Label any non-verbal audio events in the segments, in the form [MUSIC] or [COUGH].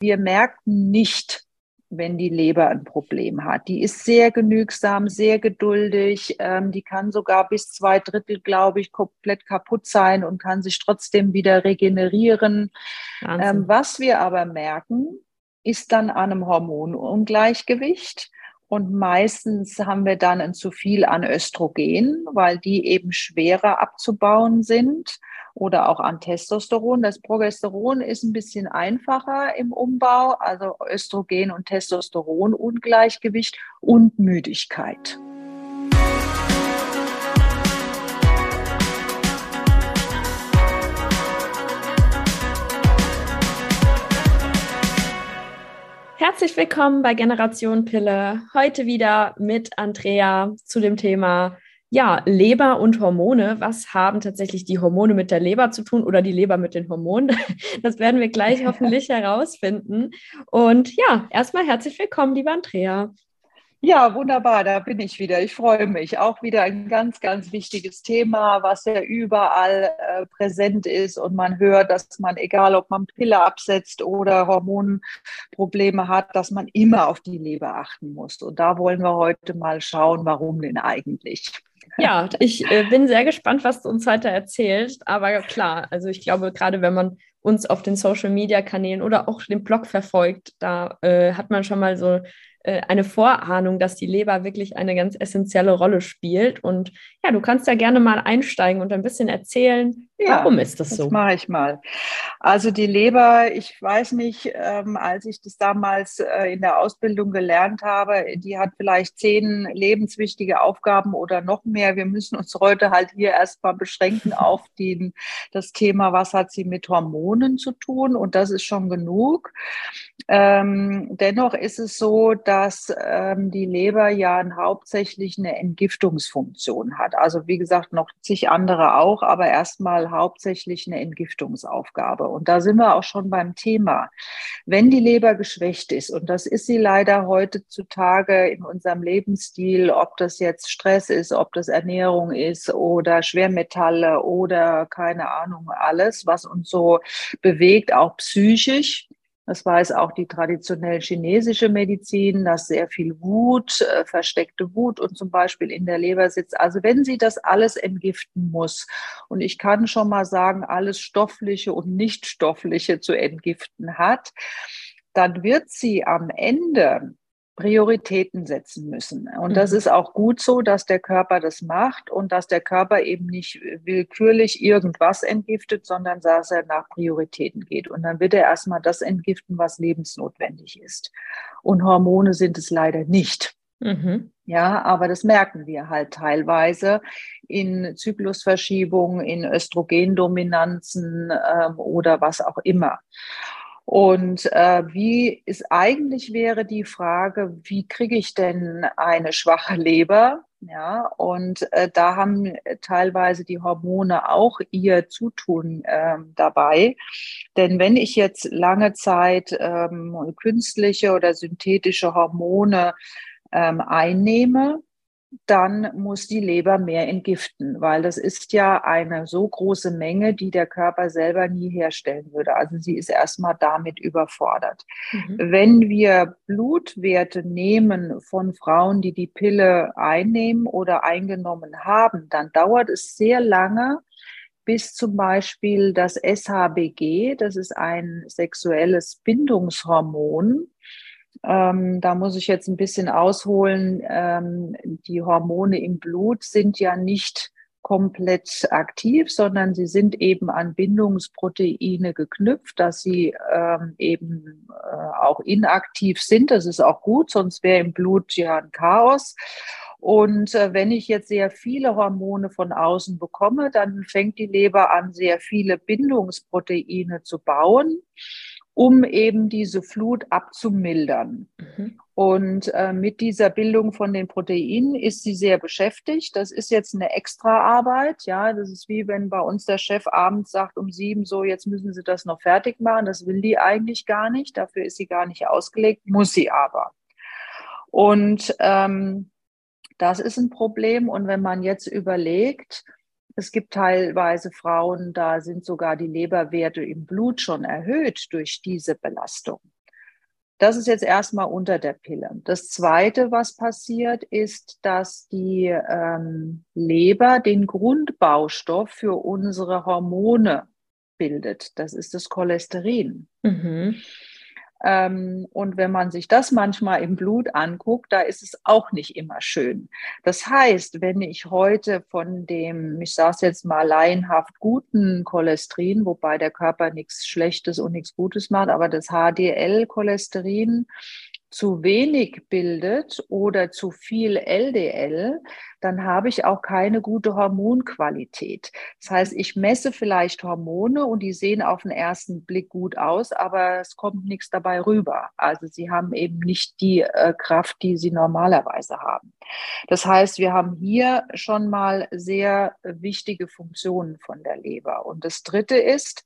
wir merken nicht, wenn die Leber ein Problem hat. Die ist sehr genügsam, sehr geduldig. Ähm, die kann sogar bis zwei Drittel, glaube ich, komplett kaputt sein und kann sich trotzdem wieder regenerieren. Ähm, was wir aber merken, ist dann an einem Hormonungleichgewicht. Und meistens haben wir dann ein zu viel an Östrogen, weil die eben schwerer abzubauen sind oder auch an Testosteron. Das Progesteron ist ein bisschen einfacher im Umbau, also Östrogen und Testosteron Ungleichgewicht und Müdigkeit. Herzlich willkommen bei Generation Pille. Heute wieder mit Andrea zu dem Thema ja, Leber und Hormone. Was haben tatsächlich die Hormone mit der Leber zu tun oder die Leber mit den Hormonen? [LAUGHS] Das werden wir gleich [LAUGHS] hoffentlich herausfinden. Und ja, erstmal herzlich willkommen, liebe Andrea. Ja, wunderbar, da bin ich wieder. Ich freue mich. Auch wieder ein ganz, ganz wichtiges Thema, was ja überall äh, präsent ist und man hört, dass man, egal ob man Pille absetzt oder Hormonprobleme hat, dass man immer auf die Leber achten muss. Und da wollen wir heute mal schauen, warum denn eigentlich. Ja, ich äh, bin sehr gespannt, was du uns heute erzählst. Aber klar, also ich glaube, gerade wenn man uns auf den Social-Media-Kanälen oder auch den Blog verfolgt, da äh, hat man schon mal so äh, eine Vorahnung, dass die Leber wirklich eine ganz essentielle Rolle spielt. Und ja, du kannst ja gerne mal einsteigen und ein bisschen erzählen, ja, warum ist das so? Das mache ich mal. Also die Leber, ich weiß nicht, ähm, als ich das damals äh, in der Ausbildung gelernt habe, die hat vielleicht zehn lebenswichtige Aufgaben oder noch mehr. Wir müssen uns heute halt hier erstmal beschränken [LAUGHS] auf den, das Thema, was hat sie mit Hormonen zu tun? Und das ist schon genug. Ähm, dennoch ist es so, dass ähm, die Leber ja hauptsächlich eine Entgiftungsfunktion hat. Also wie gesagt, noch zig andere auch, aber erstmal hauptsächlich eine Entgiftungsaufgabe. Und da sind wir auch schon beim Thema. Wenn die Leber geschwächt ist, und das ist sie leider heutzutage in unserem Lebensstil, ob das jetzt Stress ist, ob das Ernährung ist oder Schwermetalle oder keine Ahnung, alles, was uns so bewegt, auch psychisch, das weiß auch die traditionell chinesische Medizin, dass sehr viel Wut, äh, versteckte Wut und zum Beispiel in der Leber sitzt. Also wenn sie das alles entgiften muss, und ich kann schon mal sagen, alles Stoffliche und Nichtstoffliche zu entgiften hat, dann wird sie am Ende Prioritäten setzen müssen. Und das mhm. ist auch gut so, dass der Körper das macht und dass der Körper eben nicht willkürlich irgendwas entgiftet, sondern dass er nach Prioritäten geht. Und dann wird er erstmal das entgiften, was lebensnotwendig ist. Und Hormone sind es leider nicht. Mhm. Ja, aber das merken wir halt teilweise in Zyklusverschiebungen, in Östrogendominanzen ähm, oder was auch immer. Und äh, wie ist eigentlich wäre die Frage, wie kriege ich denn eine schwache Leber? Ja, und äh, da haben teilweise die Hormone auch ihr Zutun äh, dabei. Denn wenn ich jetzt lange Zeit ähm, künstliche oder synthetische Hormone ähm, einnehme, dann muss die Leber mehr entgiften, weil das ist ja eine so große Menge, die der Körper selber nie herstellen würde. Also sie ist erstmal damit überfordert. Mhm. Wenn wir Blutwerte nehmen von Frauen, die die Pille einnehmen oder eingenommen haben, dann dauert es sehr lange, bis zum Beispiel das SHBG, das ist ein sexuelles Bindungshormon, ähm, da muss ich jetzt ein bisschen ausholen. Ähm, die Hormone im Blut sind ja nicht komplett aktiv, sondern sie sind eben an Bindungsproteine geknüpft, dass sie ähm, eben äh, auch inaktiv sind. Das ist auch gut, sonst wäre im Blut ja ein Chaos. Und äh, wenn ich jetzt sehr viele Hormone von außen bekomme, dann fängt die Leber an, sehr viele Bindungsproteine zu bauen um eben diese Flut abzumildern. Mhm. Und äh, mit dieser Bildung von den Proteinen ist sie sehr beschäftigt. Das ist jetzt eine Extraarbeit. Ja, das ist wie wenn bei uns der Chef abends sagt um sieben so, jetzt müssen Sie das noch fertig machen. Das will die eigentlich gar nicht. Dafür ist sie gar nicht ausgelegt, muss sie aber. Und ähm, das ist ein Problem. Und wenn man jetzt überlegt, es gibt teilweise Frauen, da sind sogar die Leberwerte im Blut schon erhöht durch diese Belastung. Das ist jetzt erstmal unter der Pille. Das Zweite, was passiert, ist, dass die ähm, Leber den Grundbaustoff für unsere Hormone bildet. Das ist das Cholesterin. Mhm. Ähm, und wenn man sich das manchmal im Blut anguckt, da ist es auch nicht immer schön. Das heißt, wenn ich heute von dem, ich sage es jetzt mal laienhaft guten Cholesterin, wobei der Körper nichts Schlechtes und nichts Gutes macht, aber das HDL-Cholesterin zu wenig bildet oder zu viel LDL, dann habe ich auch keine gute Hormonqualität. Das heißt, ich messe vielleicht Hormone und die sehen auf den ersten Blick gut aus, aber es kommt nichts dabei rüber. Also sie haben eben nicht die äh, Kraft, die sie normalerweise haben. Das heißt, wir haben hier schon mal sehr wichtige Funktionen von der Leber. Und das Dritte ist,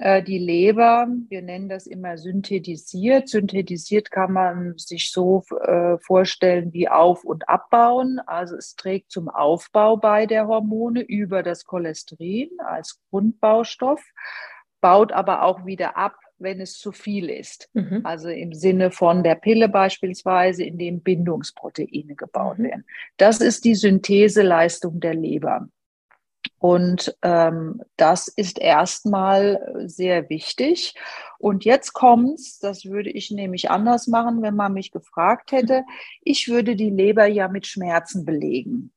äh, die Leber, wir nennen das immer synthetisiert. Synthetisiert kann man sich so äh, vorstellen wie auf- und abbauen. Also es trägt zum Aufbau bei der Hormone über das Cholesterin als Grundbaustoff, baut aber auch wieder ab, wenn es zu viel ist. Mhm. Also im Sinne von der Pille beispielsweise, in dem Bindungsproteine gebaut mhm. werden. Das ist die Syntheseleistung der Leber. Und ähm, das ist erstmal sehr wichtig. Und jetzt kommt's, das würde ich nämlich anders machen, wenn man mich gefragt hätte. Ich würde die Leber ja mit Schmerzen belegen.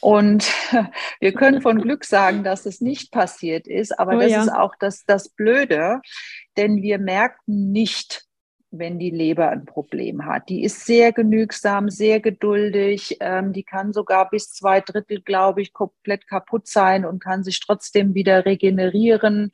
Und [LAUGHS] wir können von Glück sagen, dass es nicht passiert ist, aber oh, das ja. ist auch das, das Blöde, denn wir merken nicht, wenn die Leber ein Problem hat. Die ist sehr genügsam, sehr geduldig. Ähm, die kann sogar bis zwei Drittel, glaube ich, komplett kaputt sein und kann sich trotzdem wieder regenerieren.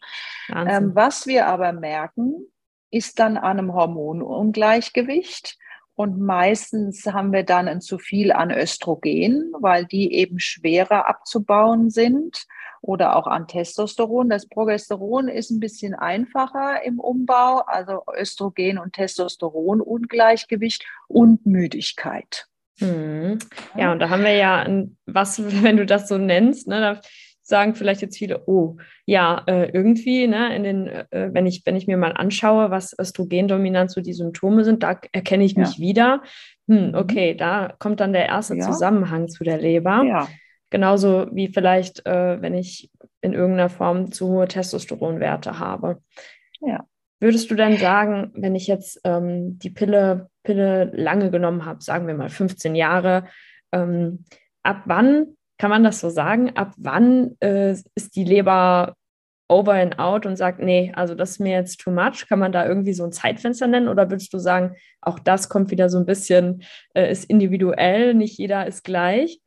Ähm, was wir aber merken, ist dann an einem Hormonungleichgewicht. Und meistens haben wir dann ein zu viel an Östrogen, weil die eben schwerer abzubauen sind oder auch an Testosteron. Das Progesteron ist ein bisschen einfacher im Umbau, also Östrogen und Testosteron Ungleichgewicht und Müdigkeit. Hm. Ja, und da haben wir ja was, [LAUGHS] wenn du das so nennst, ne, da sagen vielleicht jetzt viele, oh, ja, äh, irgendwie, ne, in den, äh, wenn ich, wenn ich mir mal anschaue, was Östrogendominanz so die Symptome sind, da erkenne ich mich ja. wieder. Hm, mhm. okay, da kommt dann der erste ja. Zusammenhang zu der Leber. Ja. Genauso wie vielleicht, äh, wenn ich in irgendeiner Form zu hohe Testosteronwerte habe. Ja. Würdest du denn sagen, wenn ich jetzt ähm, die Pille, Pille lange genommen habe, sagen wir mal 15 Jahre, ähm, ab wann kann man das so sagen? Ab wann äh, ist die Leber over and out und sagt, nee, also das ist mir jetzt too much? Kann man da irgendwie so ein Zeitfenster nennen? Oder würdest du sagen, auch das kommt wieder so ein bisschen, äh, ist individuell, nicht jeder ist gleich?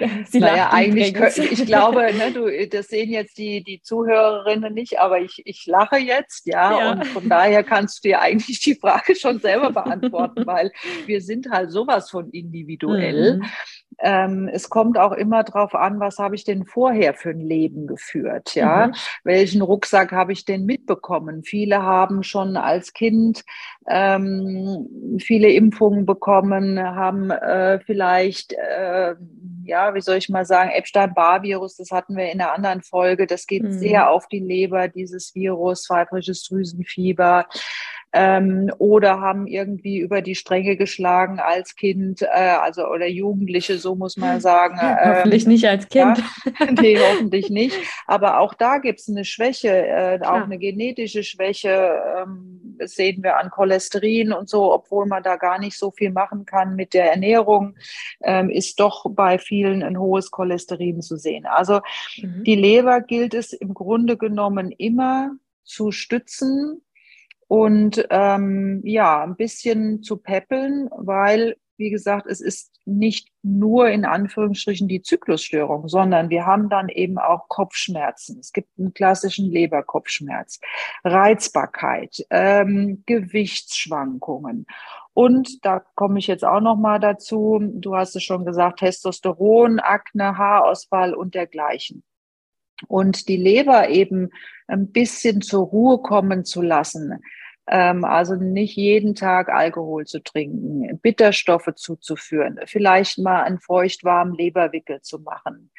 [LAUGHS] Sie naja, eigentlich, könnte, ich glaube, ne, du, [LAUGHS] das sehen jetzt die, die Zuhörerinnen nicht, aber ich, ich lache jetzt, ja, ja, und von daher kannst du dir eigentlich die Frage schon selber beantworten, [LAUGHS] weil wir sind halt sowas von individuell. Mhm. Ähm, es kommt auch immer darauf an, was habe ich denn vorher für ein Leben geführt, ja? Mhm. Welchen Rucksack habe ich denn mitbekommen? Viele haben schon als Kind ähm, viele Impfungen bekommen, haben äh, vielleicht, äh, ja, wie soll ich mal sagen, Epstein-Barr-Virus, das hatten wir in einer anderen Folge, das geht mhm. sehr auf die Leber, dieses Virus, pfeifrisches Drüsenfieber ähm, oder haben irgendwie über die Stränge geschlagen als Kind, äh, also oder Jugendliche, so muss man sagen. [LAUGHS] Ähm, hoffentlich nicht als Kind. Ja, [LAUGHS] nee, hoffentlich nicht. Aber auch da gibt es eine Schwäche, äh, auch eine genetische Schwäche. Ähm, das sehen wir an Cholesterin und so, obwohl man da gar nicht so viel machen kann mit der Ernährung, ähm, ist doch bei vielen ein hohes Cholesterin zu sehen. Also mhm. die Leber gilt es im Grunde genommen immer zu stützen, und ähm, ja, ein bisschen zu peppeln, weil, wie gesagt, es ist nicht nur in Anführungsstrichen die Zyklusstörung, sondern wir haben dann eben auch Kopfschmerzen. Es gibt einen klassischen Leberkopfschmerz, Reizbarkeit, ähm, Gewichtsschwankungen. Und da komme ich jetzt auch noch mal dazu. Du hast es schon gesagt, Testosteron, Akne, Haarausfall und dergleichen und die Leber eben ein bisschen zur Ruhe kommen zu lassen. Ähm, also nicht jeden Tag Alkohol zu trinken, Bitterstoffe zuzuführen, vielleicht mal einen feuchtwarmen Leberwickel zu machen,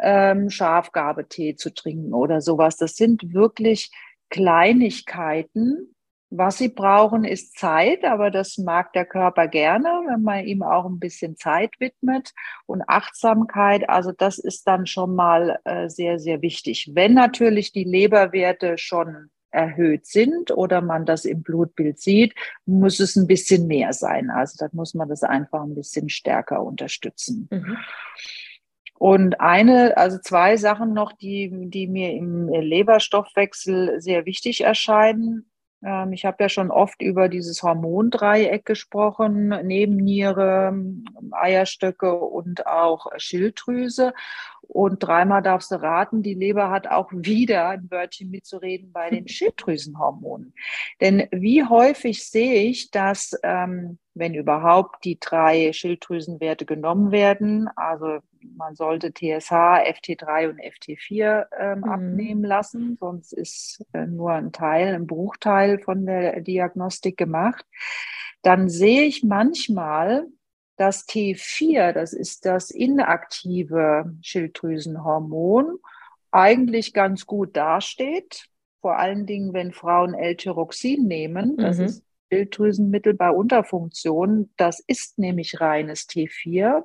ähm, Schafgabetee zu trinken oder sowas. Das sind wirklich Kleinigkeiten, Was sie brauchen, ist Zeit, aber das mag der Körper gerne, wenn man ihm auch ein bisschen Zeit widmet und Achtsamkeit. Also das ist dann schon mal äh, sehr, sehr wichtig. Wenn natürlich die Leberwerte schon erhöht sind oder man das im Blutbild sieht, muss es ein bisschen mehr sein. Also da muss man das einfach ein bisschen stärker unterstützen. Mhm. Und eine, also zwei Sachen noch, die, die mir im Leberstoffwechsel sehr wichtig erscheinen. Ähm, ich habe ja schon oft über dieses Hormondreieck gesprochen, Nebenniere, Eierstöcke und auch Schilddrüse. Und dreimal darfst du raten, die Leber hat auch wieder ein Wörtchen mitzureden bei den [LAUGHS] Schilddrüsenhormonen. Denn wie häufig sehe ich, dass, ähm, wenn überhaupt die drei Schilddrüsenwerte genommen werden, also man sollte TSH, FT3 und FT4 ähm, mhm. abnehmen lassen, sonst ist äh, nur ein Teil, ein Bruchteil von der Diagnostik gemacht, dann sehe ich manchmal, das T4, das ist das inaktive Schilddrüsenhormon, eigentlich ganz gut dasteht. Vor allen Dingen, wenn Frauen L-Tyroxin nehmen, das mhm. ist Schilddrüsenmittel bei Unterfunktion, das ist nämlich reines T4.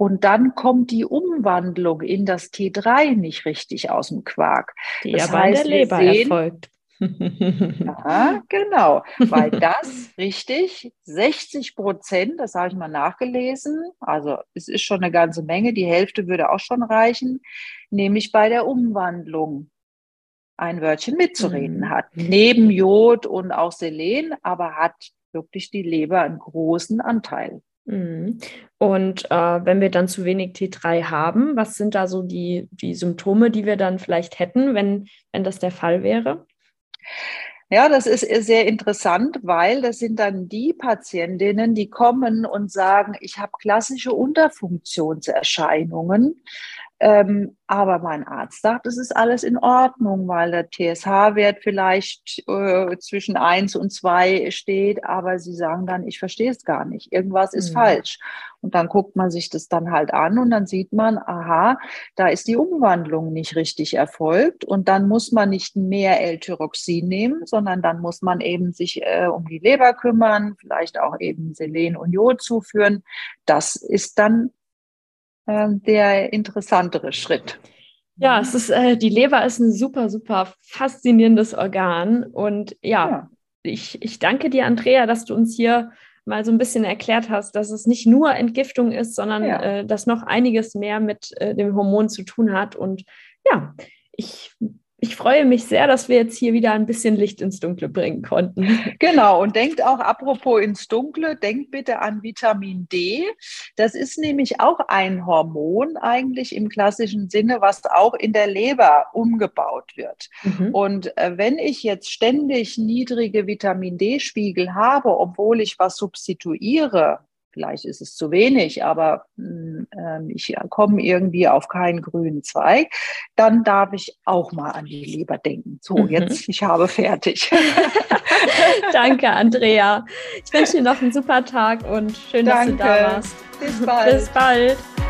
Und dann kommt die Umwandlung in das T3 nicht richtig aus dem Quark. Die das aber heißt, in der Leber sehen, erfolgt. Ja, genau, weil das [LAUGHS] richtig 60 Prozent, das habe ich mal nachgelesen, also es ist schon eine ganze Menge, die Hälfte würde auch schon reichen, nämlich bei der Umwandlung ein Wörtchen mitzureden mhm. hat. Neben Jod und auch Selen, aber hat wirklich die Leber einen großen Anteil. Mhm. Und äh, wenn wir dann zu wenig T3 haben, was sind da so die, die Symptome, die wir dann vielleicht hätten, wenn, wenn das der Fall wäre? Ja, das ist sehr interessant, weil das sind dann die Patientinnen, die kommen und sagen, ich habe klassische Unterfunktionserscheinungen. Ähm, aber mein Arzt sagt, es ist alles in Ordnung, weil der TSH-Wert vielleicht äh, zwischen eins und zwei steht, aber sie sagen dann, ich verstehe es gar nicht, irgendwas ist mhm. falsch. Und dann guckt man sich das dann halt an und dann sieht man, aha, da ist die Umwandlung nicht richtig erfolgt und dann muss man nicht mehr L-Tyroxin nehmen, sondern dann muss man eben sich äh, um die Leber kümmern, vielleicht auch eben Selen und Jod zuführen. Das ist dann ähm, der interessantere Schritt. Ja, es ist, äh, die Leber ist ein super, super faszinierendes Organ. Und ja, ja, Ich, ich danke dir, Andrea, dass du uns hier mal so ein bisschen erklärt hast, dass es nicht nur Entgiftung ist, sondern ja. äh, dass noch einiges mehr mit äh, dem Hormon zu tun hat. Und ja, ich ich freue mich sehr, dass wir jetzt hier wieder ein bisschen Licht ins Dunkle bringen konnten. [LAUGHS] Genau, und denkt auch, apropos ins Dunkle, denkt bitte an Vitamin D. Das ist nämlich auch ein Hormon eigentlich im klassischen Sinne, was auch in der Leber umgebaut wird. Mhm. Und äh, wenn ich jetzt ständig niedrige Vitamin D-Spiegel habe, obwohl ich was substituiere, vielleicht ist es zu wenig, aber äh, ich komme irgendwie auf keinen grünen Zweig, dann darf ich auch mal an die Leber denken. So, mhm. jetzt, ich habe fertig. [LAUGHS] Danke, Andrea. Ich wünsche dir noch einen super Tag und schön, Danke. dass du da warst. Bis bald. Bis bald.